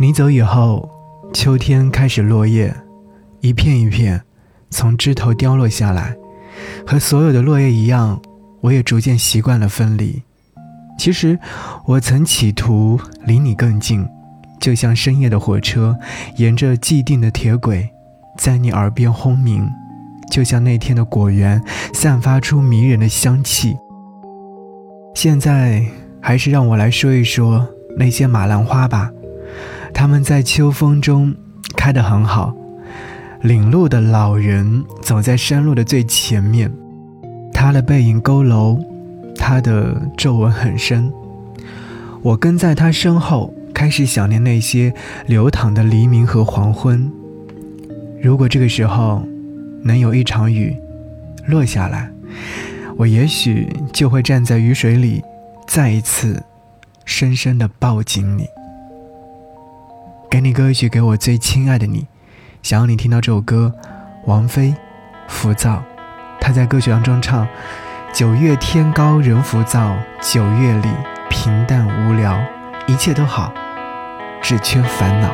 你走以后，秋天开始落叶，一片一片从枝头凋落下来。和所有的落叶一样，我也逐渐习惯了分离。其实，我曾企图离你更近，就像深夜的火车，沿着既定的铁轨，在你耳边轰鸣；就像那天的果园，散发出迷人的香气。现在，还是让我来说一说那些马兰花吧。他们在秋风中开得很好。领路的老人走在山路的最前面，他的背影佝偻，他的皱纹很深。我跟在他身后，开始想念那些流淌的黎明和黄昏。如果这个时候能有一场雨落下来，我也许就会站在雨水里，再一次深深地抱紧你。给你歌曲，给我最亲爱的你。想要你听到这首歌，王菲，《浮躁》。她在歌曲当中唱：“九月天高人浮躁，九月里平淡无聊，一切都好，只缺烦恼。”